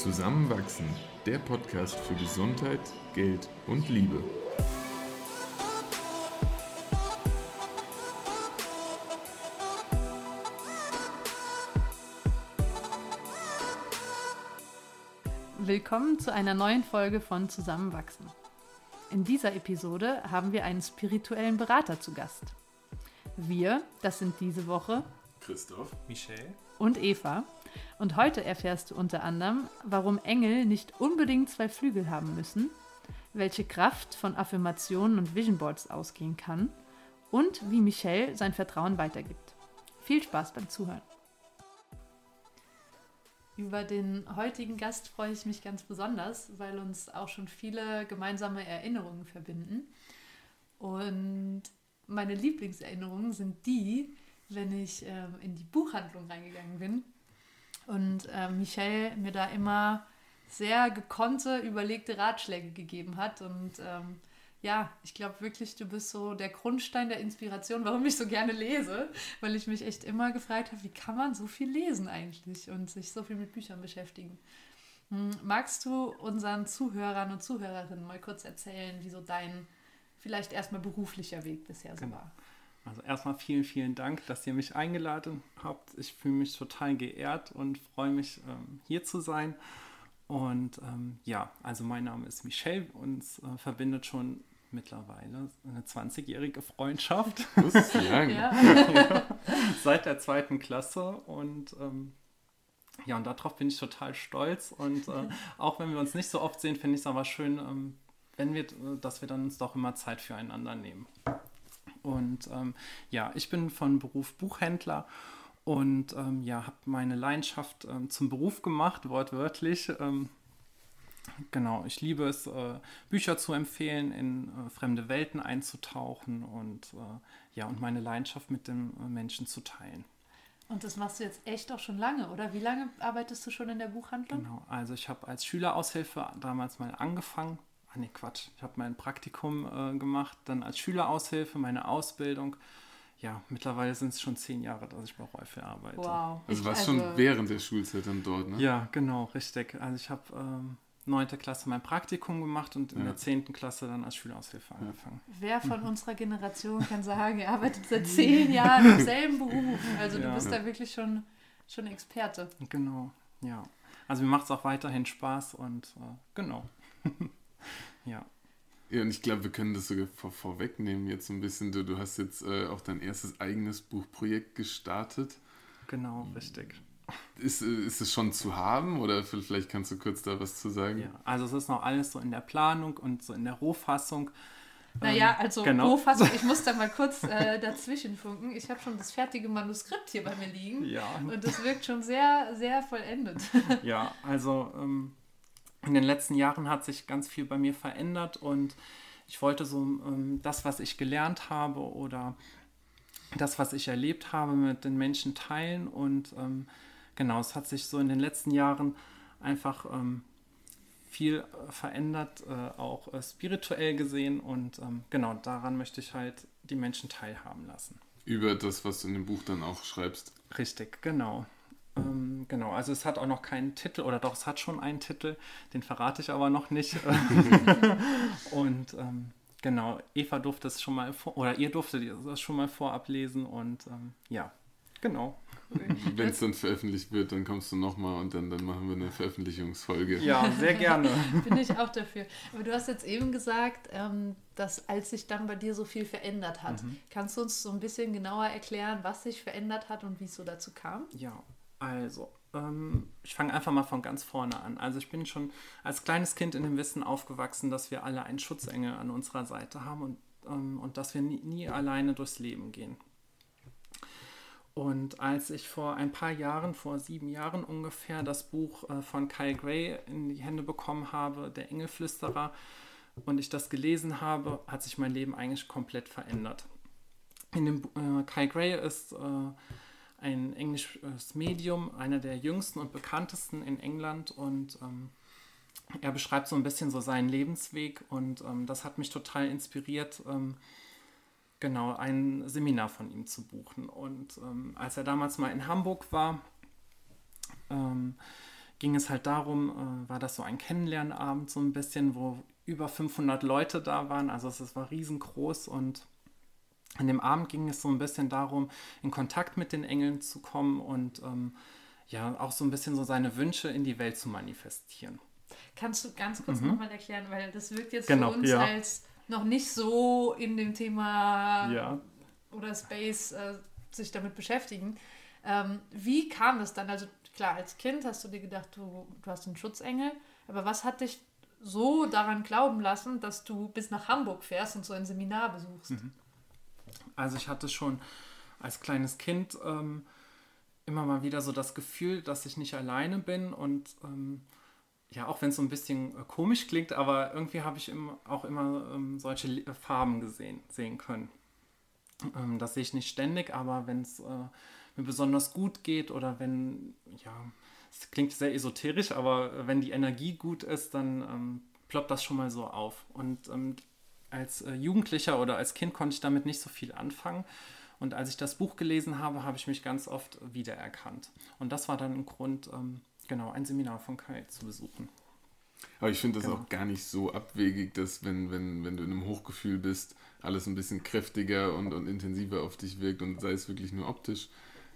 Zusammenwachsen, der Podcast für Gesundheit, Geld und Liebe. Willkommen zu einer neuen Folge von Zusammenwachsen. In dieser Episode haben wir einen spirituellen Berater zu Gast. Wir, das sind diese Woche Christoph, Michelle und Eva. Und heute erfährst du unter anderem, warum Engel nicht unbedingt zwei Flügel haben müssen, welche Kraft von Affirmationen und Vision Boards ausgehen kann und wie Michelle sein Vertrauen weitergibt. Viel Spaß beim Zuhören. Über den heutigen Gast freue ich mich ganz besonders, weil uns auch schon viele gemeinsame Erinnerungen verbinden. Und meine Lieblingserinnerungen sind die, wenn ich ähm, in die Buchhandlung reingegangen bin und äh, Michelle mir da immer sehr gekonnte, überlegte Ratschläge gegeben hat. Und ähm, ja, ich glaube wirklich, du bist so der Grundstein der Inspiration, warum ich so gerne lese, weil ich mich echt immer gefragt habe, wie kann man so viel lesen eigentlich und sich so viel mit Büchern beschäftigen. Hm, magst du unseren Zuhörern und Zuhörerinnen mal kurz erzählen, wie so dein vielleicht erstmal beruflicher Weg bisher so Genau. war? Also erstmal vielen, vielen Dank, dass ihr mich eingeladen habt. Ich fühle mich total geehrt und freue mich, ähm, hier zu sein. Und ähm, ja, also mein Name ist Michelle. Uns äh, verbindet schon mittlerweile eine 20-jährige Freundschaft das ist lang. Ja. seit der zweiten Klasse. Und ähm, ja, und darauf bin ich total stolz. Und äh, auch wenn wir uns nicht so oft sehen, finde ich es aber schön, ähm, wenn wir, dass wir dann uns doch immer Zeit füreinander nehmen. Und ähm, ja, ich bin von Beruf Buchhändler und ähm, ja, habe meine Leidenschaft ähm, zum Beruf gemacht, wortwörtlich. Ähm, genau, ich liebe es, äh, Bücher zu empfehlen, in äh, fremde Welten einzutauchen und äh, ja, und meine Leidenschaft mit den äh, Menschen zu teilen. Und das machst du jetzt echt auch schon lange, oder? Wie lange arbeitest du schon in der Buchhandlung? Genau, also ich habe als Schüleraushilfe damals mal angefangen. Ah nee, Quatsch. Ich habe mein Praktikum äh, gemacht, dann als Schüleraushilfe meine Ausbildung. Ja, mittlerweile sind es schon zehn Jahre, dass ich bei Räufe arbeite. Wow. Also Ich- warst schon während der Schulzeit dann dort, ne? Ja, genau, richtig. Also ich habe ähm, neunte Klasse mein Praktikum gemacht und in Ja. der zehnten Klasse dann als Schüleraushilfe angefangen. Wer von unserer Generation kann sagen, er arbeitet seit zehn Jahren im selben Beruf? Also du Ja. bist da wirklich schon, schon Experte. Genau, ja. Also mir macht es auch weiterhin Spaß und äh, genau. ja. Ja, und ich glaube, wir können das sogar vor, vorwegnehmen jetzt so ein bisschen. Du, du hast jetzt äh, auch dein erstes eigenes Buchprojekt gestartet. Genau, richtig. Ist, äh, ist es schon zu haben oder vielleicht kannst du kurz da was zu sagen? Ja, also es ist noch alles so in der Planung und so in der Rohfassung. Naja, Ähm, also genau. Rohfassung, ich muss da mal kurz äh, dazwischen funken. Ich habe schon das fertige Manuskript hier bei mir liegen. Ja, Und das wirkt schon sehr, sehr vollendet. ja also ähm, in den letzten Jahren hat sich ganz viel bei mir verändert und ich wollte so ähm, das, was ich gelernt habe oder das, was ich erlebt habe, mit den Menschen teilen. Und ähm, genau, es hat sich so in den letzten Jahren einfach ähm, viel verändert, äh, auch äh, spirituell gesehen. Und ähm, genau, daran möchte ich halt die Menschen teilhaben lassen. Über das, was du in dem Buch dann auch schreibst. Richtig, genau. Ähm, genau, also es hat auch noch keinen Titel, oder doch, es hat schon einen Titel, den verrate ich aber noch nicht. und ähm, genau, Eva durfte es schon mal vor, oder ihr durftet das schon mal vorab lesen und ähm, ja, genau. Wenn es dann veröffentlicht wird, dann kommst du nochmal und dann, dann machen wir eine Veröffentlichungsfolge. Ja, sehr gerne. Bin ich auch dafür. Aber du hast jetzt eben gesagt, ähm, dass als sich dann bei dir so viel verändert hat, Mhm. kannst du uns so ein bisschen genauer erklären, was sich verändert hat und wie es so dazu kam? Ja, also, ähm, ich fange einfach mal von ganz vorne an. Also ich bin schon als kleines Kind in dem Wissen aufgewachsen, dass wir alle einen Schutzengel an unserer Seite haben und, ähm, und dass wir nie, nie alleine durchs Leben gehen. Und als ich vor ein paar Jahren, vor sieben Jahren ungefähr, das Buch äh, von Kyle Gray in die Hände bekommen habe, Der Engelflüsterer, und ich das gelesen habe, hat sich mein Leben eigentlich komplett verändert. In dem, äh, Kyle Gray ist äh, ein englisches Medium, einer der jüngsten und bekanntesten in England und ähm, er beschreibt so ein bisschen so seinen Lebensweg und ähm, das hat mich total inspiriert, ähm, genau ein Seminar von ihm zu buchen. Und ähm, als er damals mal in Hamburg war, ähm, ging es halt darum, äh, war das so ein Kennenlernabend so ein bisschen, wo über 500 Leute da waren. Also es war riesengroß und an dem Abend ging es so ein bisschen darum, in Kontakt mit den Engeln zu kommen und ähm, ja, auch so ein bisschen so seine Wünsche in die Welt zu manifestieren. Kannst du ganz kurz mhm. nochmal erklären, weil das wirkt jetzt genau, für uns ja. als noch nicht so in dem Thema ja. oder Space äh, sich damit beschäftigen. Ähm, wie kam das dann? Also klar, als Kind hast du dir gedacht, du, du hast einen Schutzengel, aber was hat dich so daran glauben lassen, dass du bis nach Hamburg fährst und so ein Seminar besuchst? Mhm. Also ich hatte schon als kleines Kind ähm, immer mal wieder so das Gefühl, dass ich nicht alleine bin und ähm, ja, auch wenn es so ein bisschen äh, komisch klingt, aber irgendwie habe ich im, auch immer ähm, solche äh, Farben gesehen, sehen können. Ähm, das sehe ich nicht ständig, aber wenn es äh, mir besonders gut geht oder wenn, ja, es klingt sehr esoterisch, aber wenn die Energie gut ist, dann ähm, ploppt das schon mal so auf. Und ähm, als äh, Jugendlicher oder als Kind konnte ich damit nicht so viel anfangen. Und als ich das Buch gelesen habe, habe ich mich ganz oft wiedererkannt. Und das war dann ein Grund, ähm, genau, ein Seminar von Kai zu besuchen. Aber ich finde das genau. auch gar nicht so abwegig, dass wenn, wenn, wenn du in einem Hochgefühl bist, alles ein bisschen kräftiger und, und intensiver auf dich wirkt und sei es wirklich nur optisch,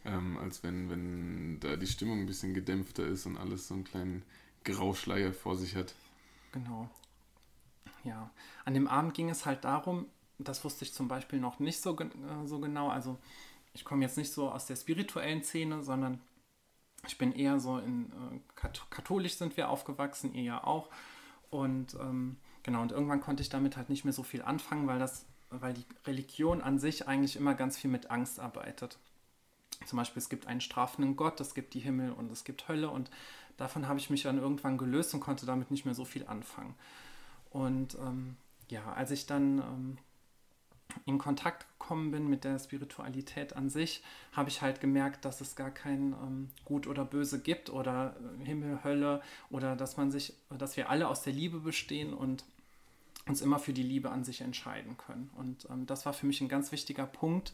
ähm, als wenn, wenn da die Stimmung ein bisschen gedämpfter ist und alles so einen kleinen Grauschleier vor sich hat. Genau. Ja, an dem Abend ging es halt darum, das wusste ich zum Beispiel noch nicht so, äh, so genau, also ich komme jetzt nicht so aus der spirituellen Szene, sondern ich bin eher so in äh, katholisch sind wir aufgewachsen, ihr ja auch. Und ähm, genau, und irgendwann konnte ich damit halt nicht mehr so viel anfangen, weil das, weil die Religion an sich eigentlich immer ganz viel mit Angst arbeitet. Zum Beispiel, es gibt einen strafenden Gott, es gibt die Himmel und es gibt Hölle und davon habe ich mich dann irgendwann gelöst und konnte damit nicht mehr so viel anfangen. Und ähm, ja, als ich dann ähm, in Kontakt gekommen bin mit der Spiritualität an sich, habe ich halt gemerkt, dass es gar kein ähm, Gut oder Böse gibt oder äh, Himmel, Hölle oder dass man sich, dass wir alle aus der Liebe bestehen und uns immer für die Liebe an sich entscheiden können. Und ähm, das war für mich ein ganz wichtiger Punkt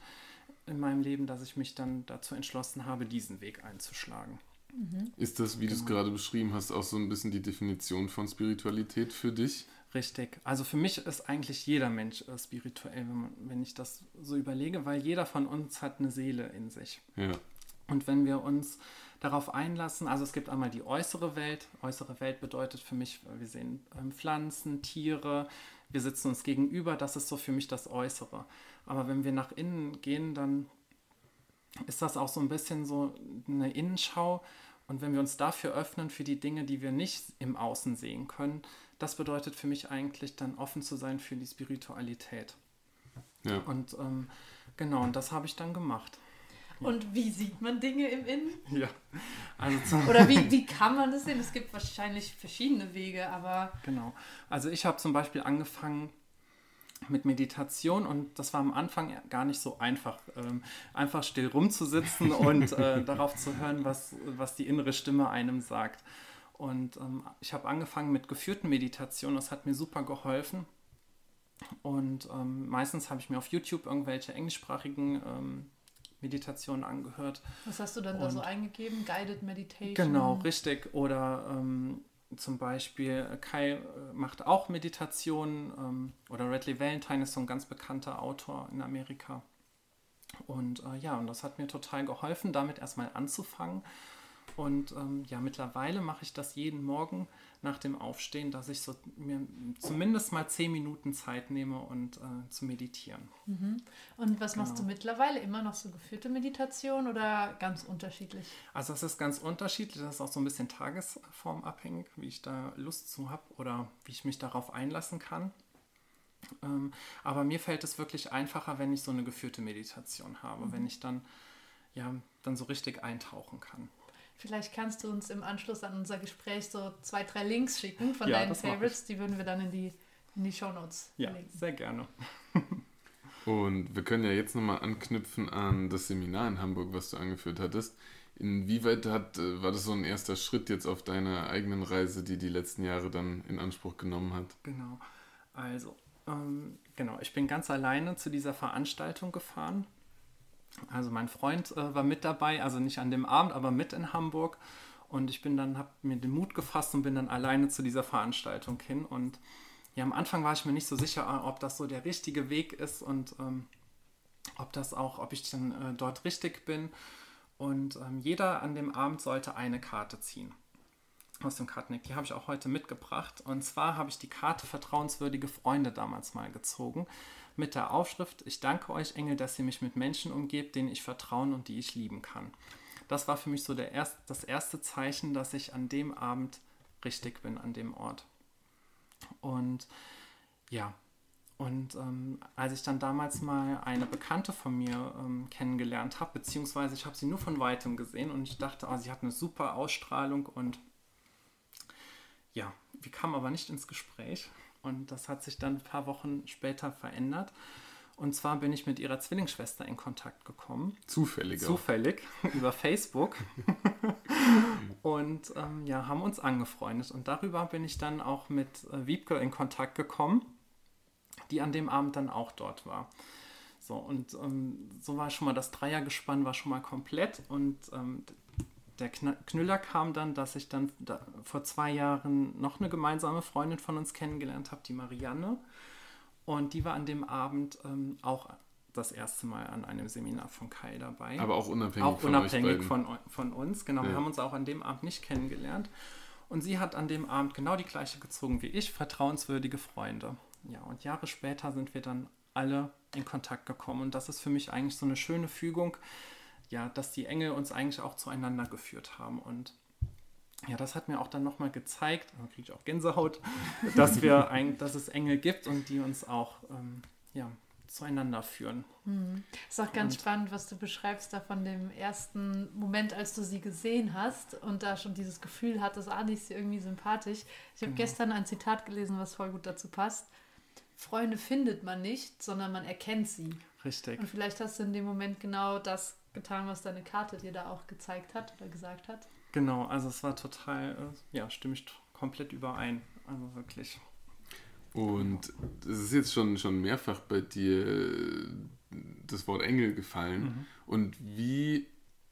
in meinem Leben, dass ich mich dann dazu entschlossen habe, diesen Weg einzuschlagen. Mhm. Ist das, wie genau. du es genau. gerade beschrieben hast, auch so ein bisschen die Definition von Spiritualität für dich? Richtig. Also für mich ist eigentlich jeder Mensch äh, spirituell, wenn, man, wenn ich das so überlege, weil jeder von uns hat eine Seele in sich. Ja. Und wenn wir uns darauf einlassen, also es gibt einmal die äußere Welt. Äußere Welt bedeutet für mich, wir sehen ähm, Pflanzen, Tiere, wir sitzen uns gegenüber, das ist so für mich das Äußere. Aber wenn wir nach innen gehen, dann ist das auch so ein bisschen so eine Innenschau. Und wenn wir uns dafür öffnen, für die Dinge, die wir nicht im Außen sehen können, das bedeutet für mich eigentlich dann offen zu sein für die Spiritualität. Ja. Und ähm, genau, und das habe ich dann gemacht. Und wie sieht man Dinge im Innen? Ja. Also Oder wie, wie kann man das sehen? Es gibt wahrscheinlich verschiedene Wege, aber. Genau. Also ich habe zum Beispiel angefangen mit Meditation und das war am Anfang gar nicht so einfach, ähm, einfach still rumzusitzen und äh, darauf zu hören, was, was die innere Stimme einem sagt. Und ähm, ich habe angefangen mit geführten Meditationen, das hat mir super geholfen. Und ähm, meistens habe ich mir auf YouTube irgendwelche englischsprachigen ähm, Meditationen angehört. Was hast du dann Und, da so eingegeben? Guided Meditation? Genau, richtig. Oder ähm, zum Beispiel Kai äh, macht auch Meditationen ähm, oder Redley Valentine ist so ein ganz bekannter Autor in Amerika. Und äh, ja, und das hat mir total geholfen, damit erstmal anzufangen. Und ähm, ja, mittlerweile mache ich das jeden Morgen nach dem Aufstehen, dass ich so mir zumindest mal zehn Minuten Zeit nehme und äh, zu meditieren. Mhm. Und was genau. machst du mittlerweile? Immer noch so geführte Meditation oder ganz unterschiedlich? Also es ist ganz unterschiedlich. Das ist auch so ein bisschen tagesformabhängig, wie ich da Lust zu habe oder wie ich mich darauf einlassen kann. Ähm, aber mir fällt es wirklich einfacher, wenn ich so eine geführte Meditation habe, mhm. wenn ich dann ja dann so richtig eintauchen kann. Vielleicht kannst du uns im Anschluss an unser Gespräch so zwei, drei Links schicken von ja, deinen Favorites. Die würden wir dann in die, in die Show Notes ja, verlinken. Sehr gerne. Und wir können ja jetzt nochmal anknüpfen an das Seminar in Hamburg, was du angeführt hattest. Inwieweit hat, äh, war das so ein erster Schritt jetzt auf deiner eigenen Reise, die die letzten Jahre dann in Anspruch genommen hat? Genau. Also, ähm, genau, ich bin ganz alleine zu dieser Veranstaltung gefahren also mein Freund äh, war mit dabei, also nicht an dem Abend, aber mit in Hamburg. Und ich bin dann, habe mir den Mut gefasst und bin dann alleine zu dieser Veranstaltung hin. Und ja, am Anfang war ich mir nicht so sicher, ob das so der richtige Weg ist und ähm, ob das auch, ob ich dann äh, dort richtig bin. Und ähm, jeder an dem Abend sollte eine Karte ziehen aus dem Kartendeck. Die habe ich auch heute mitgebracht. Und zwar habe ich die Karte Vertrauenswürdige Freunde damals mal gezogen. Mit der Aufschrift: Ich danke euch, Engel, dass ihr mich mit Menschen umgebt, denen ich vertrauen und die ich lieben kann. Das war für mich so der erst, das erste Zeichen, dass ich an dem Abend richtig bin, an dem Ort. Und ja, und ähm, als ich dann damals mal eine Bekannte von mir ähm, kennengelernt habe, beziehungsweise ich habe sie nur von weitem gesehen und ich dachte, oh, sie hat eine super Ausstrahlung und ja, wir kamen aber nicht ins Gespräch und das hat sich dann ein paar Wochen später verändert. Und zwar bin ich mit ihrer Zwillingsschwester in Kontakt gekommen. Zufällig. Zufällig, über Facebook. und ähm, ja, haben uns angefreundet. Und darüber bin ich dann auch mit äh, Wiebke in Kontakt gekommen, die an dem Abend dann auch dort war. So, und ähm, so war schon mal das Dreiergespann war schon mal komplett. Und ähm, der Knüller kam dann, dass ich dann da, vor zwei Jahren noch eine gemeinsame Freundin von uns kennengelernt habe, die Marianne. Und die war an dem Abend ähm, auch das erste Mal an einem Seminar von Kai dabei. Aber auch unabhängig, auch von, unabhängig von, von, uns. Genau, ja. wir haben uns auch an dem Abend nicht kennengelernt. Und sie hat an dem Abend genau die gleiche gezogen wie ich, vertrauenswürdige Freunde. Ja, und Jahre später sind wir dann alle in Kontakt gekommen. Und das ist für mich eigentlich so eine schöne Fügung, ja, dass die Engel uns eigentlich auch zueinander geführt haben. Und ja, das hat mir auch dann nochmal gezeigt, da kriege ich auch Gänsehaut, dass, wir ein, dass es Engel gibt und die uns auch ähm, ja, zueinander führen. Hm. Ist auch ganz und, spannend, was du beschreibst da von dem ersten Moment, als du sie gesehen hast und da schon dieses Gefühl hattest, ah, die ist sie irgendwie sympathisch. Ich habe genau. gestern ein Zitat gelesen, was voll gut dazu passt. Freunde findet man nicht, sondern man erkennt sie. Richtig. Und vielleicht hast du in dem Moment genau das getan, was deine Karte dir da auch gezeigt hat oder gesagt hat. Genau, also es war total, äh, ja, stimme ich komplett überein. Also wirklich. Und es ist jetzt schon, schon mehrfach bei dir äh, das Wort Engel gefallen. Mhm. Und wie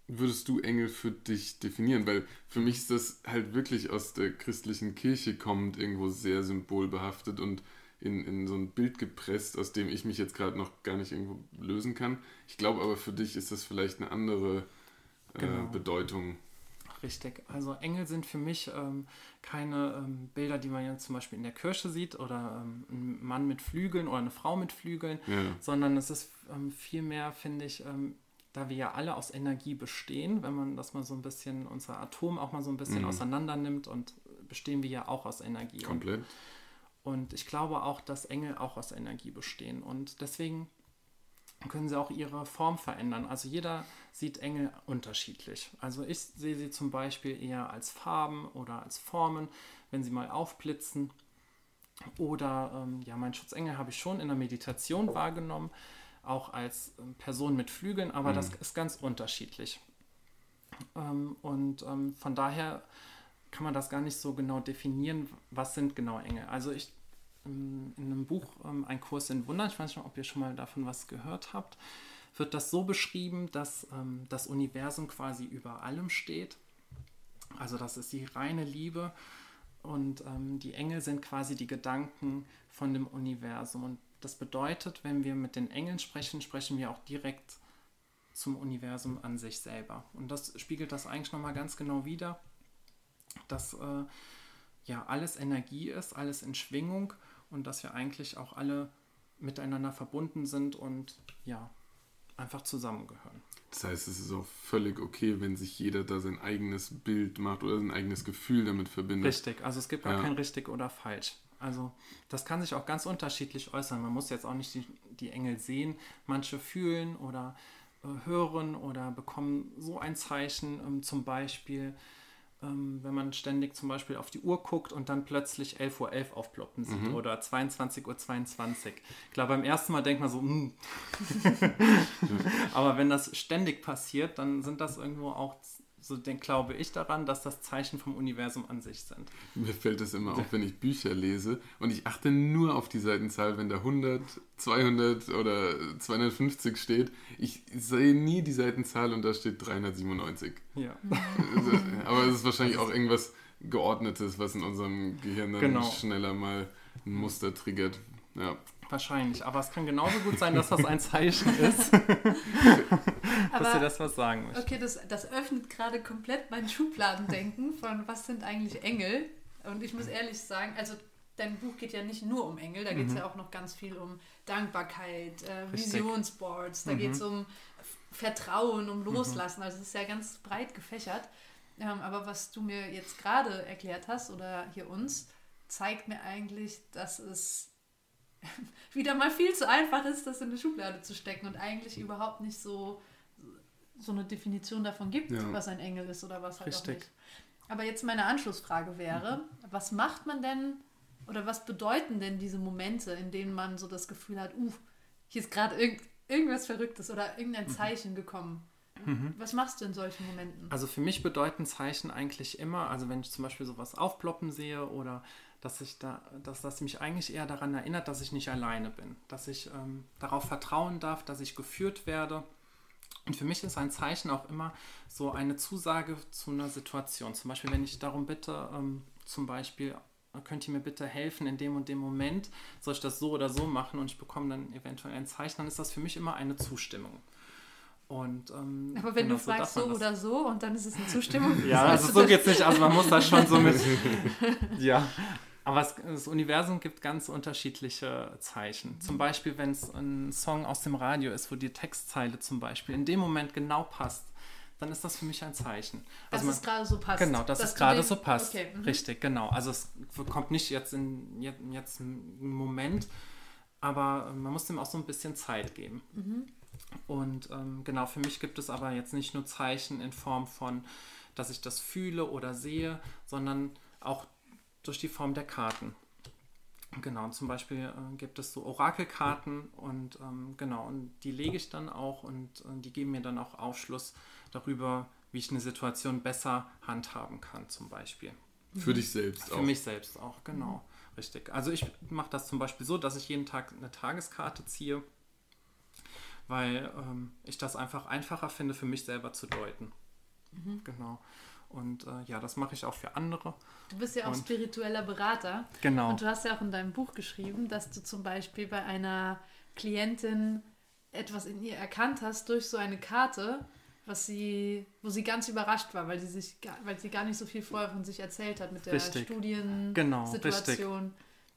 würdest du Engel für dich definieren? Weil für mich ist das halt wirklich aus der christlichen Kirche kommend irgendwo sehr symbolbehaftet und in, in so ein Bild gepresst, aus dem ich mich jetzt gerade noch gar nicht irgendwo lösen kann. Ich glaube aber für dich ist das vielleicht eine andere äh, genau. Bedeutung. Richtig. Also Engel sind für mich ähm, keine ähm, Bilder, die man ja zum Beispiel in der Kirche sieht oder ähm, ein Mann mit Flügeln oder eine Frau mit Flügeln, ja. sondern es ist ähm, vielmehr, finde ich, ähm, da wir ja alle aus Energie bestehen, wenn man das mal so ein bisschen, unser Atom auch mal so ein bisschen mhm. auseinander nimmt und bestehen wir ja auch aus Energie. Komplett. Und und ich glaube auch, dass Engel auch aus Energie bestehen. Und deswegen können sie auch ihre Form verändern. Also jeder sieht Engel unterschiedlich. Also ich sehe sie zum Beispiel eher als Farben oder als Formen, wenn sie mal aufblitzen. Oder ähm, ja, mein Schutzengel habe ich schon in der Meditation wahrgenommen, auch als ähm, Person mit Flügeln, aber mhm. das ist ganz unterschiedlich. Ähm, und ähm, von daher kann man das gar nicht so genau definieren, was sind genau Engel. Also ich in einem Buch ähm, Ein Kurs in Wundern, ich weiß nicht, ob ihr schon mal davon was gehört habt, wird das so beschrieben, dass ähm, das Universum quasi über allem steht. Also das ist die reine Liebe und ähm, die Engel sind quasi die Gedanken von dem Universum. Und das bedeutet, wenn wir mit den Engeln sprechen, sprechen wir auch direkt zum Universum an sich selber. Und das spiegelt das eigentlich nochmal ganz genau wider, dass äh, ja alles Energie ist, alles in Schwingung und dass wir eigentlich auch alle miteinander verbunden sind und ja, einfach zusammengehören. Das heißt, es ist auch völlig okay, wenn sich jeder da sein eigenes Bild macht oder sein eigenes Gefühl damit verbindet. Richtig, also es gibt gar ja. kein richtig oder falsch. Also das kann sich auch ganz unterschiedlich äußern. Man muss jetzt auch nicht die, die Engel sehen. Manche fühlen oder äh, hören oder bekommen so ein Zeichen, ähm, zum Beispiel ähm, wenn man ständig zum Beispiel auf die Uhr guckt und dann plötzlich 11.11 Uhr .11 aufploppen sieht mhm. oder 22.22 Uhr. 22. Klar, beim ersten Mal denkt man so, hm. aber wenn das ständig passiert, dann sind das irgendwo auch so denk, glaube ich daran, dass das Zeichen vom Universum an sich sind. Mir fällt es immer auf, wenn ich Bücher lese und ich achte nur auf die Seitenzahl, wenn da 100, 200 oder 250 steht. Ich sehe nie die Seitenzahl und da steht 397. Ja. Also, aber es ist wahrscheinlich auch irgendwas Geordnetes, was in unserem Gehirn dann Genau. schneller mal ein Muster triggert. Ja. Wahrscheinlich, aber es kann genauso gut sein, dass das ein Zeichen ist, dass dir Aber das was sagen möchte. okay, das, das öffnet gerade komplett mein Schubladendenken von was sind eigentlich Engel? Und ich muss ehrlich sagen, also dein Buch geht ja nicht nur um Engel, da geht es ja auch noch ganz viel um Dankbarkeit, äh, Mhm. Visionsboards, da Mhm. geht es um Vertrauen, um Loslassen. Also es ist ja ganz breit gefächert. Ähm, aber was du mir jetzt gerade erklärt hast oder hier uns, zeigt mir eigentlich, dass es wieder mal viel zu einfach ist, das in eine Schublade zu stecken und eigentlich überhaupt nicht so, so eine Definition davon gibt, Ja. was ein Engel ist oder was halt auch Richtig. nicht. Aber jetzt meine Anschlussfrage wäre, was macht man denn oder was bedeuten denn diese Momente, in denen man so das Gefühl hat, uh, hier ist gerade irgend, irgendwas Verrücktes oder Mhm. irgendein Zeichen gekommen. Was machst du in solchen Momenten? Also für mich bedeuten Zeichen eigentlich immer, also wenn ich zum Beispiel sowas aufploppen sehe oder dass ich da, dass das mich eigentlich eher daran erinnert, dass ich nicht alleine bin, dass ich ähm, darauf vertrauen darf, dass ich geführt werde. Und für mich ist ein Zeichen auch immer so eine Zusage zu einer Situation. Zum Beispiel, wenn ich darum bitte, ähm, zum Beispiel, könnt ihr mir bitte helfen in dem und dem Moment, soll ich das so oder so machen und ich bekomme dann eventuell ein Zeichen, dann ist das für mich immer eine Zustimmung. Und, ähm, Aber wenn genau, du fragst so man das- oder so und dann ist es eine Zustimmung. ja, also so geht's nicht. Also man muss das schon so mit. ja. Aber es, das Universum gibt ganz unterschiedliche Zeichen. Zum Beispiel, wenn es ein Song aus dem Radio ist, wo die Textzeile zum Beispiel in dem Moment genau passt, dann ist das für mich ein Zeichen. Dass Also es gerade so passt. Genau, dass, Dass es gerade den- so passt. Okay, mhm. Richtig, genau. Also es kommt nicht jetzt in jetzt, jetzt ein Moment, aber man muss dem auch so ein bisschen Zeit geben. Mhm. Und ähm, genau, für mich gibt es aber jetzt nicht nur Zeichen in Form von, dass ich das fühle oder sehe, sondern auch durch die Form der Karten. Genau, und zum Beispiel äh, gibt es so Orakelkarten und ähm, genau, und die lege ich dann auch und äh, die geben mir dann auch Aufschluss darüber, wie ich eine Situation besser handhaben kann, zum Beispiel. Für dich selbst Für auch. mich selbst auch, genau. Richtig. Also ich mache das zum Beispiel so, dass ich jeden Tag eine Tageskarte ziehe, weil ähm, ich das einfach einfacher finde, für mich selber zu deuten. Genau. Und äh, ja, das mache ich auch für andere. Du bist ja auch Und- spiritueller Berater. Genau. Und du hast ja auch in deinem Buch geschrieben, dass du zum Beispiel bei einer Klientin etwas in ihr erkannt hast durch so eine Karte, was sie, wo sie ganz überrascht war, weil sie sich, gar- weil sie gar nicht so viel vorher von sich erzählt hat mit der Richtig. Studiensituation.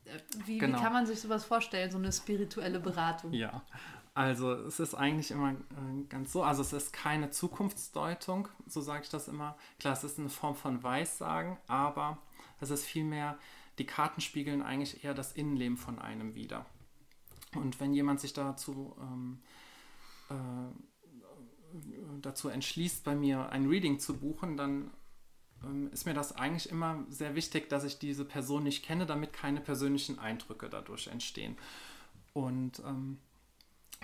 Genau, Wie, Genau. wie kann man sich sowas vorstellen, so eine spirituelle Beratung? Ja, also es ist eigentlich immer äh, ganz so, also es ist keine Zukunftsdeutung, so sage ich das immer. Klar, es ist eine Form von Weissagen, aber es ist vielmehr, die Karten spiegeln eigentlich eher das Innenleben von einem wider. Und wenn jemand sich dazu, ähm, äh, dazu entschließt, bei mir ein Reading zu buchen, dann ähm, ist mir das eigentlich immer sehr wichtig, dass ich diese Person nicht kenne, damit keine persönlichen Eindrücke dadurch entstehen. Und ähm,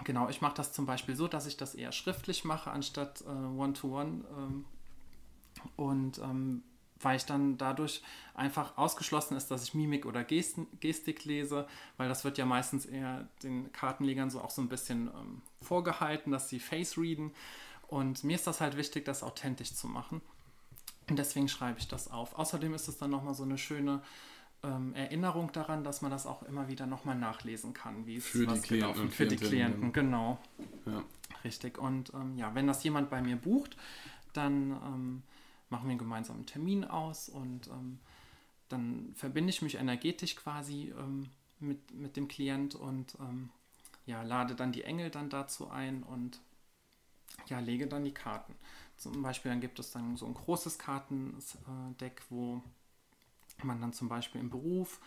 genau, ich mache das zum Beispiel so, dass ich das eher schriftlich mache, anstatt äh, One-to-One. ähm, und ähm, weil ich dann dadurch einfach ausgeschlossen ist, dass ich Mimik oder Gesten, Gestik lese, weil das wird ja meistens eher den Kartenlegern so auch so ein bisschen ähm, vorgehalten, dass sie Face readen. Und mir ist das halt wichtig, das authentisch zu machen. Und deswegen schreibe ich das auf. Außerdem ist es dann nochmal so eine schöne ähm, Erinnerung daran, dass man das auch immer wieder nochmal nachlesen kann, wie es Für die was Klienten gelaufen Für die Klientinnen. Klienten, genau. Ja. Richtig. Und ähm, ja, wenn das jemand bei mir bucht, dann ähm, machen wir einen gemeinsamen Termin aus und ähm, dann verbinde ich mich energetisch quasi ähm, mit, mit dem Klient und ähm, ja, lade dann die Engel dann dazu ein und ja, lege dann die Karten. Zum Beispiel dann gibt es dann so ein großes Kartendeck, wo man dann zum Beispiel im Beruf,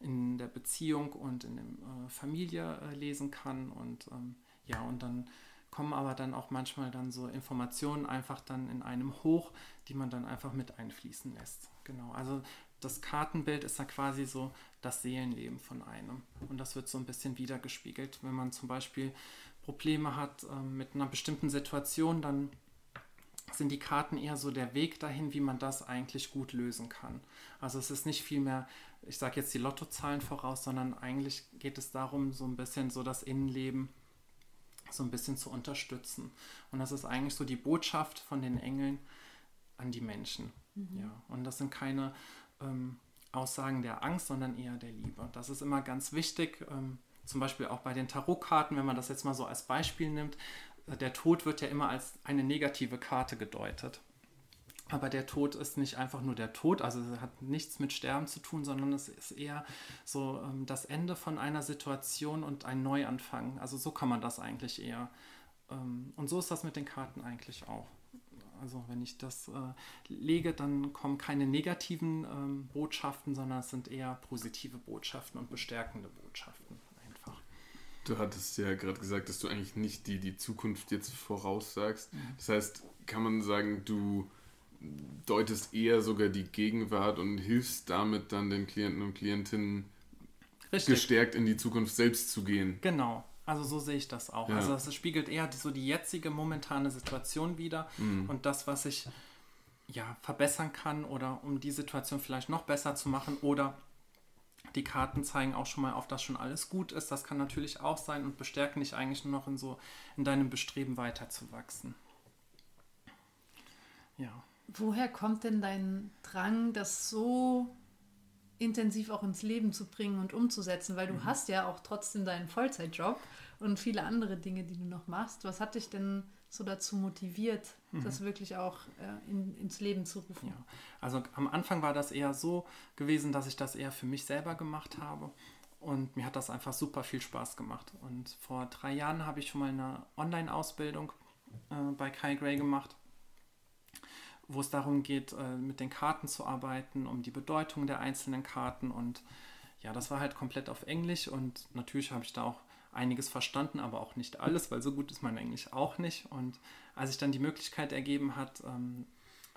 in der Beziehung und in der äh, Familie äh, lesen kann und ähm, ja, und dann kommen aber dann auch manchmal dann so Informationen einfach dann in einem hoch, die man dann einfach mit einfließen lässt. Genau, also das Kartenbild ist da quasi so das Seelenleben von einem. Und das wird so ein bisschen wiedergespiegelt. Wenn man zum Beispiel Probleme hat ähm, mit einer bestimmten Situation, dann sind die Karten eher so der Weg dahin, wie man das eigentlich gut lösen kann. Also es ist nicht viel mehr, ich sage jetzt die Lottozahlen voraus, sondern eigentlich geht es darum, so ein bisschen so das Innenleben so ein bisschen zu unterstützen. Und das ist eigentlich so die Botschaft von den Engeln an die Menschen. Mhm. Ja, und das sind keine ähm, Aussagen der Angst, sondern eher der Liebe. Das ist immer ganz wichtig. Ähm, zum Beispiel auch bei den Tarotkarten, wenn man das jetzt mal so als Beispiel nimmt, der Tod wird ja immer als eine negative Karte gedeutet. Aber der Tod ist nicht einfach nur der Tod, also hat nichts mit Sterben zu tun, sondern es ist eher so ähm, das Ende von einer Situation und ein Neuanfang. Also so kann man das eigentlich eher. Ähm, und so ist das mit den Karten eigentlich auch. Also wenn ich das äh, lege, dann kommen keine negativen ähm, Botschaften, sondern es sind eher positive Botschaften und bestärkende Botschaften. Du hattest ja gerade gesagt, dass du eigentlich nicht die, die Zukunft jetzt voraussagst. Mhm. Das heißt, kann man sagen, du deutest eher sogar die Gegenwart und hilfst damit dann den Klienten und Klientinnen Richtig. gestärkt in die Zukunft selbst zu gehen. Genau. Also so sehe ich das auch. Ja. Also es spiegelt eher so die jetzige momentane Situation wieder mhm. und das, was ich ja verbessern kann oder um die Situation vielleicht noch besser zu machen oder die Karten zeigen auch schon mal auf, dass schon alles gut ist. Das kann natürlich auch sein und bestärken dich eigentlich nur noch in so in deinem Bestreben weiterzuwachsen. Ja. Woher kommt denn dein Drang, das so intensiv auch ins Leben zu bringen und umzusetzen? Weil du mhm. hast ja auch trotzdem deinen Vollzeitjob und viele andere Dinge, die du noch machst. Was hat dich denn so dazu motiviert, mhm. das wirklich auch äh, in, ins Leben zu rufen? Ja. Also am Anfang war das eher so gewesen, dass ich das eher für mich selber gemacht habe. Und mir hat das einfach super viel Spaß gemacht. Und vor drei Jahren habe ich schon mal eine Online-Ausbildung äh, bei Kai Gray gemacht wo es darum geht, äh, mit den Karten zu arbeiten, um die Bedeutung der einzelnen Karten. Und ja, das war halt komplett auf Englisch und natürlich habe ich da auch einiges verstanden, aber auch nicht alles, weil so gut ist mein Englisch auch nicht. Und als sich dann die Möglichkeit ergeben hat, ähm,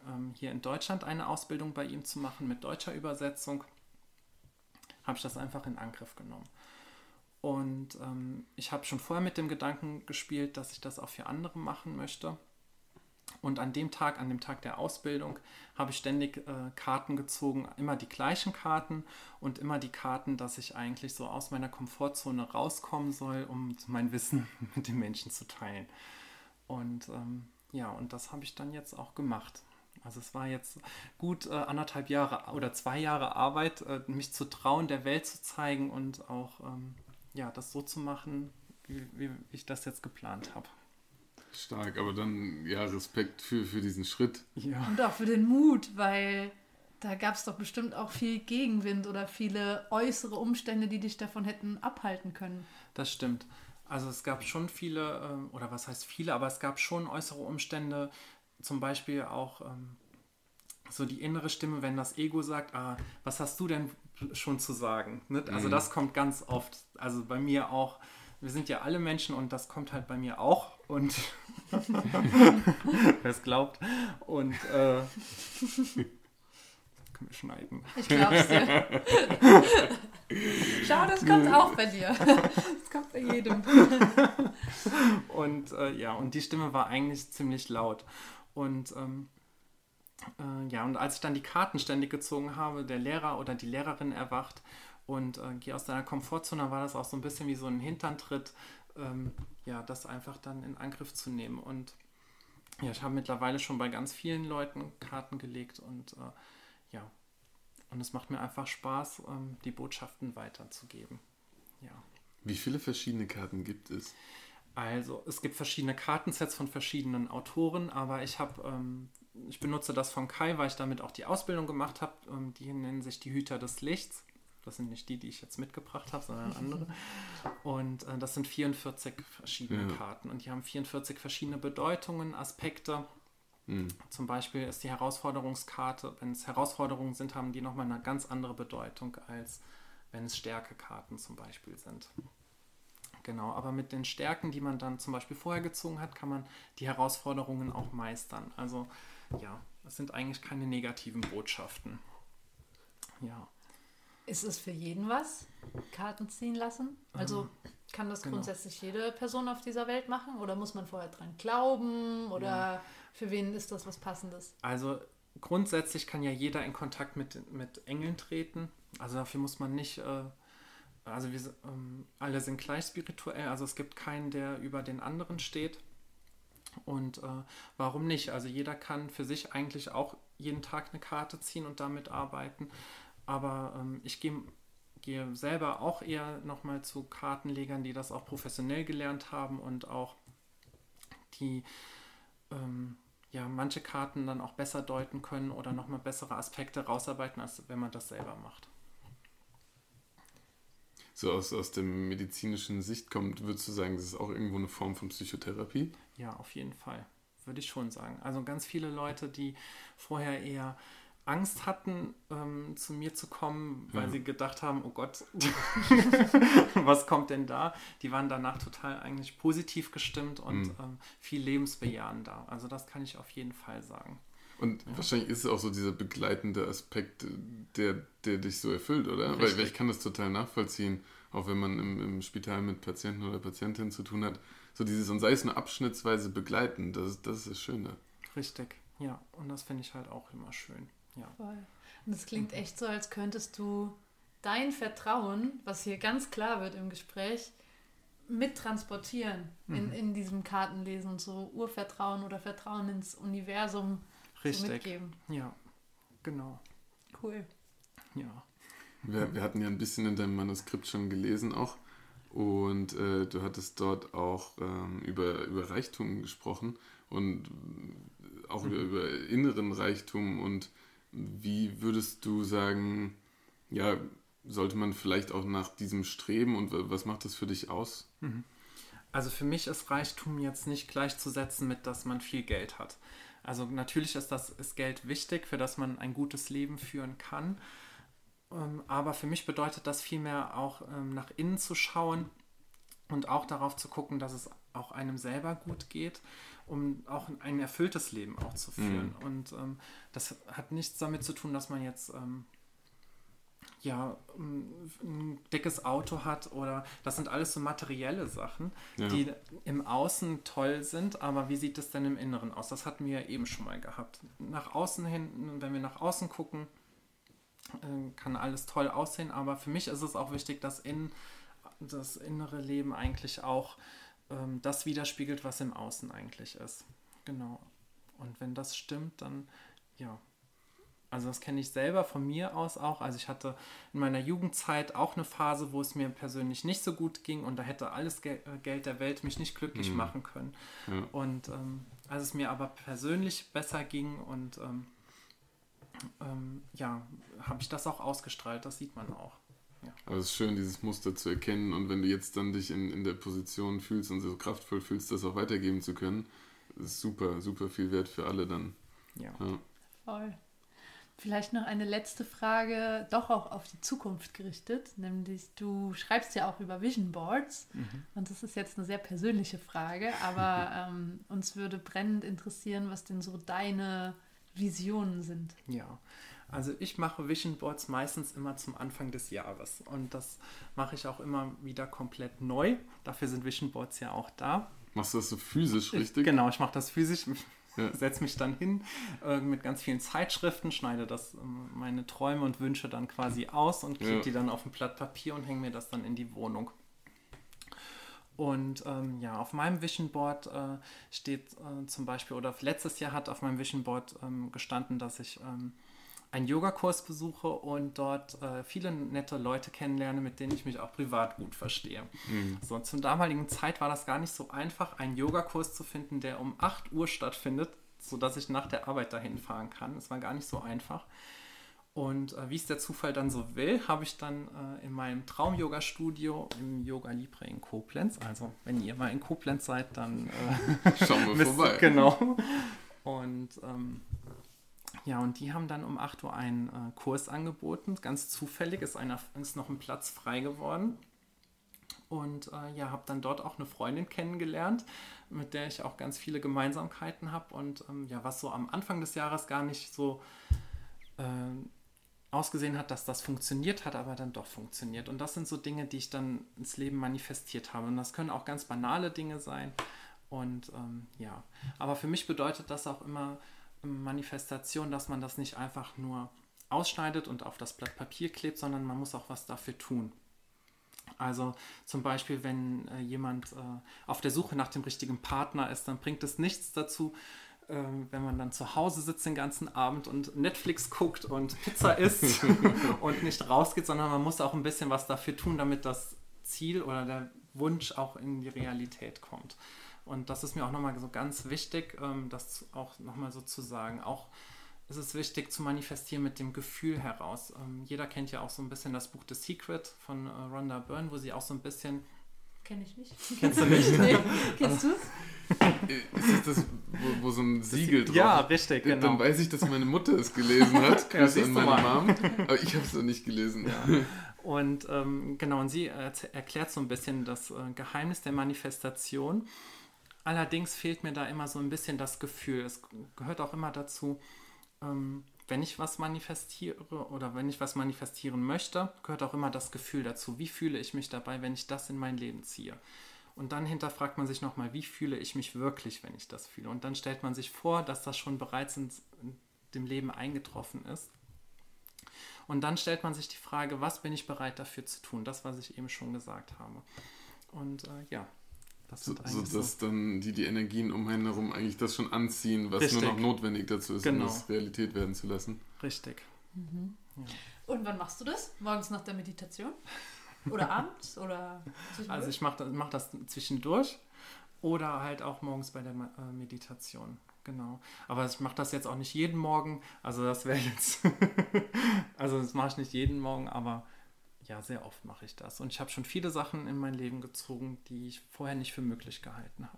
ähm, hier in Deutschland eine Ausbildung bei ihm zu machen mit deutscher Übersetzung, habe ich das einfach in Angriff genommen. Und ähm, ich habe schon vorher mit dem Gedanken gespielt, dass ich das auch für andere machen möchte. Und an dem Tag, an dem Tag der Ausbildung, habe ich ständig äh, Karten gezogen, immer die gleichen Karten und immer die Karten, dass ich eigentlich so aus meiner Komfortzone rauskommen soll, um mein Wissen mit den Menschen zu teilen. Und ähm, ja, und das habe ich dann jetzt auch gemacht. Also es war jetzt gut äh, anderthalb Jahre oder zwei Jahre Arbeit, äh, mich zu trauen, der Welt zu zeigen und auch ähm, ja, das so zu machen, wie, wie ich das jetzt geplant habe. Stark, aber dann ja, Respekt für, für diesen Schritt. Ja. Und auch für den Mut, weil da gab es doch bestimmt auch viel Gegenwind oder viele äußere Umstände, die dich davon hätten abhalten können. Das stimmt. Also es gab schon viele, ähm, oder was heißt viele, aber es gab schon äußere Umstände, zum Beispiel auch ähm, so die innere Stimme, wenn das Ego sagt, ah, was hast du denn schon zu sagen? Also mhm. das kommt ganz oft, also bei mir auch, wir sind ja alle Menschen und das kommt halt bei mir auch und wer es glaubt. Und äh, können wir schneiden. Ich glaub's dir. Schau, das kommt auch bei dir. Das kommt bei jedem. Und äh, ja, und die Stimme war eigentlich ziemlich laut. Und ähm, äh, ja, und als ich dann die Karten ständig gezogen habe, der Lehrer oder die Lehrerin erwacht und äh, geh aus deiner Komfortzone, war das auch so ein bisschen wie so ein Hinterntritt ähm, ja, das einfach dann in Angriff zu nehmen. Und ja, ich habe mittlerweile schon bei ganz vielen Leuten Karten gelegt und äh, ja, und es macht mir einfach Spaß, ähm, die Botschaften weiterzugeben. Ja. Wie viele verschiedene Karten gibt es? Also, es gibt verschiedene Kartensets von verschiedenen Autoren, aber ich habe, ähm, ich benutze das von Kai, weil ich damit auch die Ausbildung gemacht habe. Ähm, die nennen sich die Hüter des Lichts. Das sind nicht die, die ich jetzt mitgebracht habe, sondern andere. Und äh, das sind 44 verschiedene ja. Karten. Und die haben 44 verschiedene Bedeutungen, Aspekte. Mhm. Zum Beispiel ist die Herausforderungskarte, wenn es Herausforderungen sind, haben die nochmal eine ganz andere Bedeutung, als wenn es Stärkekarten zum Beispiel sind. Genau, aber mit den Stärken, die man dann zum Beispiel vorher gezogen hat, kann man die Herausforderungen auch meistern. Also ja, es sind eigentlich keine negativen Botschaften. Ja. Ist es für jeden was? Karten ziehen lassen? Also ähm, kann das genau. grundsätzlich jede Person auf dieser Welt machen oder muss man vorher dran glauben oder? Ja. für wen ist das was Passendes? Also grundsätzlich kann ja jeder in Kontakt mit, mit Engeln treten. Also dafür muss man nicht, äh, also wir ähm, alle sind gleich spirituell, also es gibt keinen, der über den anderen steht. Und äh, warum nicht? Also jeder kann für sich eigentlich auch jeden Tag eine Karte ziehen und damit arbeiten. Aber ähm, ich gehe gehe selber auch eher nochmal zu Kartenlegern, die das auch professionell gelernt haben und auch die ähm, ja, manche Karten dann auch besser deuten können oder nochmal bessere Aspekte rausarbeiten, als wenn man das selber macht. So aus, aus der medizinischen Sicht kommt, würdest du sagen, das ist auch irgendwo eine Form von Psychotherapie? Ja, auf jeden Fall, würde ich schon sagen. Also ganz viele Leute, die vorher eher Angst hatten, ähm, zu mir zu kommen, weil ja. sie gedacht haben, oh Gott, was kommt denn da? Die waren danach total eigentlich positiv gestimmt und mhm. ähm, viel lebensbejahender. Also das kann ich auf jeden Fall sagen. Und ja. wahrscheinlich ist es auch so dieser begleitende Aspekt, der, der dich so erfüllt, oder? Weil, weil, ich kann das total nachvollziehen, auch wenn man im, im Spital mit Patienten oder Patientinnen zu tun hat. So dieses, und sei es nur abschnittsweise begleiten, das, das ist das Schöne. Richtig, ja. Und das finde ich halt auch immer schön. Ja. Voll. Und es klingt echt so, als könntest du dein Vertrauen, was hier ganz klar wird im Gespräch, mittransportieren mhm. in, in diesem Kartenlesen und so Urvertrauen oder Vertrauen ins Universum Richtig. So mitgeben. Ja, genau. Cool. Ja. Wir, wir hatten ja ein bisschen in deinem Manuskript schon gelesen auch. Und äh, du hattest dort auch ähm, über, über Reichtum gesprochen und auch mhm. über, über inneren Reichtum und wie würdest du sagen, ja, sollte man vielleicht auch nach diesem streben und was macht das für dich aus? Mhm. Also für mich ist Reichtum jetzt nicht gleichzusetzen mit, dass man viel Geld hat. Also natürlich ist das ist Geld wichtig, für das man ein gutes Leben führen kann. Ähm, aber für mich bedeutet das vielmehr auch ähm, nach innen zu schauen und auch darauf zu gucken, dass es auch einem selber gut geht um auch ein erfülltes Leben auch zu führen. Mhm. Und ähm, das hat nichts damit zu tun, dass man jetzt ähm, ja ein dickes Auto hat oder das sind alles so materielle Sachen, ja. die im Außen toll sind, aber wie sieht es denn im Inneren aus? Das hatten wir ja eben schon mal gehabt. Nach außen hin, wenn wir nach außen gucken, äh, kann alles toll aussehen, aber für mich ist es auch wichtig, dass in das innere Leben eigentlich auch ähm, das widerspiegelt, was im Außen eigentlich ist. Genau. Und wenn das stimmt, dann ja. Also das kenne ich selber von mir aus auch. Also ich hatte in meiner Jugendzeit auch eine Phase, wo es mir persönlich nicht so gut ging und da hätte alles Gel äh, Geld der Welt mich nicht glücklich mhm. machen können. Ja. Und ähm, als es mir aber persönlich besser ging und ähm, ähm, ja, habe ich das auch ausgestrahlt, das sieht man auch. Ja. Aber es ist schön, dieses Muster zu erkennen und wenn du jetzt dann dich in, in der Position fühlst und so kraftvoll fühlst, das auch weitergeben zu können, ist super, super viel wert für alle dann. Ja. ja. Voll. Vielleicht noch eine letzte Frage, doch auch auf die Zukunft gerichtet, nämlich du schreibst ja auch über Vision Boards mhm. und das ist jetzt eine sehr persönliche Frage, aber ähm, uns würde brennend interessieren, was denn so deine Visionen sind. Ja, also ich mache Vision Boards meistens immer zum Anfang des Jahres und das mache ich auch immer wieder komplett neu. Dafür sind Vision Boards ja auch da. Machst du das so physisch, richtig? genau, ich mache das physisch. Ja. Setze mich dann hin äh, mit ganz vielen Zeitschriften, schneide das äh, meine Träume und Wünsche dann quasi aus und klebe ja. die dann auf ein Blatt Papier und hänge mir das dann in die Wohnung. Und ähm, ja, auf meinem Vision Board äh, steht äh, zum Beispiel, oder letztes Jahr hat auf meinem Vision Board ähm, gestanden, dass ich ähm, einen Yogakurs besuche und dort äh, viele nette Leute kennenlerne, mit denen ich mich auch privat gut verstehe. Mhm. So, zur damaligen Zeit war das gar nicht so einfach, einen Yogakurs zu finden, der um 8 Uhr stattfindet, sodass ich nach der Arbeit dahin fahren kann. Es war gar nicht so einfach. Und äh, wie es der Zufall dann so will, habe ich dann äh, in meinem Traum-Yoga-Studio im Yoga Libre in Koblenz, also wenn ihr mal in Koblenz seid, dann äh, schauen wir vorbei. Genau. Und ähm, ja, und die haben dann um 8 Uhr einen äh, Kurs angeboten. Ganz zufällig ist, einer, ist noch ein Platz frei geworden. Und äh, ja, habe dann dort auch eine Freundin kennengelernt, mit der ich auch ganz viele Gemeinsamkeiten habe. Und ähm, ja, was so am Anfang des Jahres gar nicht so äh, ausgesehen hat, dass das funktioniert hat, aber dann doch funktioniert. Und das sind so Dinge, die ich dann ins Leben manifestiert habe. Und das können auch ganz banale Dinge sein. Und ähm, ja, aber für mich bedeutet das auch immer Manifestation, dass man das nicht einfach nur ausschneidet und auf das Blatt Papier klebt, sondern man muss auch was dafür tun. Also zum Beispiel, wenn äh, jemand äh, auf der Suche nach dem richtigen Partner ist, dann bringt es nichts dazu, äh, wenn man dann zu Hause sitzt den ganzen Abend und Netflix guckt und Pizza isst und nicht rausgeht, sondern man muss auch ein bisschen was dafür tun, damit das Ziel oder der Wunsch auch in die Realität kommt. Und das ist mir auch nochmal so ganz wichtig, ähm, das auch nochmal so zu sagen. Auch ist es wichtig zu manifestieren mit dem Gefühl heraus. Ähm, jeder kennt ja auch so ein bisschen das Buch The Secret von äh, Rhonda Byrne, wo sie auch so ein bisschen. Kenne ich nicht. Kennst du nicht? nee. Kennst du es? Ist das das, wo, wo so ein Siegel drauf Ja, ist? richtig, Dann genau. weiß ich, dass meine Mutter es gelesen hat. Ja, Grüße siehst an meine. Mom. Aber ich habe es noch nicht gelesen. Ja. Und ähm, genau, und sie erklärt so ein bisschen das äh, Geheimnis der Manifestation. Allerdings fehlt mir da immer so ein bisschen das Gefühl. Es gehört auch immer dazu, ähm, wenn ich was manifestiere oder wenn ich was manifestieren möchte, gehört auch immer das Gefühl dazu. Wie fühle ich mich dabei, wenn ich das in mein Leben ziehe? Und dann hinterfragt man sich nochmal, wie fühle ich mich wirklich, wenn ich das fühle? Und dann stellt man sich vor, dass das schon bereits in, dem Leben eingetroffen ist. Und dann stellt man sich die Frage, was bin ich bereit dafür zu tun? Das, was ich eben schon gesagt habe. Und äh, ja, das So, so dass dann die, die Energien um einen herum eigentlich das schon anziehen, was Richtig. nur noch notwendig dazu ist, Genau. um das Realität werden zu lassen. richtig. Und wann machst du das? Morgens nach der Meditation? Oder abends? Oder? Also ich mache das, mach das zwischendurch oder halt auch morgens bei der äh, Meditation. Genau. Aber ich mache das jetzt auch nicht jeden Morgen. Also das wäre jetzt. also das mache ich nicht jeden Morgen, aber ja, sehr oft mache ich das. Und ich habe schon viele Sachen in mein Leben gezogen, die ich vorher nicht für möglich gehalten habe.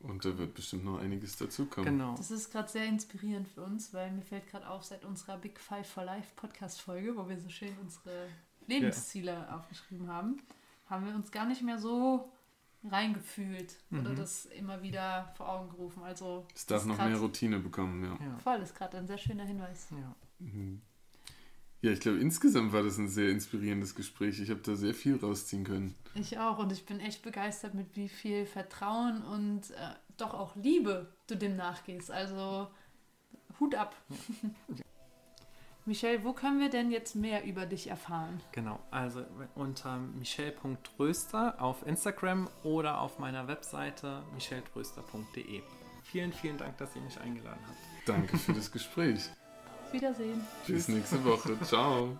Und da wird bestimmt noch einiges dazukommen. Genau. Das ist gerade sehr inspirierend für uns, weil mir fällt gerade auf, seit unserer Big Five for Life Podcast-Folge, wo wir so schön unsere Lebensziele aufgeschrieben haben, haben wir uns gar nicht mehr so reingefühlt oder Mhm. das immer wieder vor Augen gerufen. Also Es darf noch grad- mehr Routine bekommen, ja. Ja. Voll, ist gerade ein sehr schöner Hinweis. ja. Mhm. Ja, ich glaube, insgesamt war das ein sehr inspirierendes Gespräch. Ich habe da sehr viel rausziehen können. Ich auch und ich bin echt begeistert, mit wie viel Vertrauen und äh, doch auch Liebe du dem nachgehst. Also Hut ab. Michelle, wo können wir denn jetzt mehr über dich erfahren? Genau, also unter michelle.tröster auf Instagram oder auf meiner Webseite michelletröster.de. Vielen, vielen Dank, dass ihr mich eingeladen habt. Danke für das Gespräch. Wiedersehen. Bis nächste Woche. Ciao.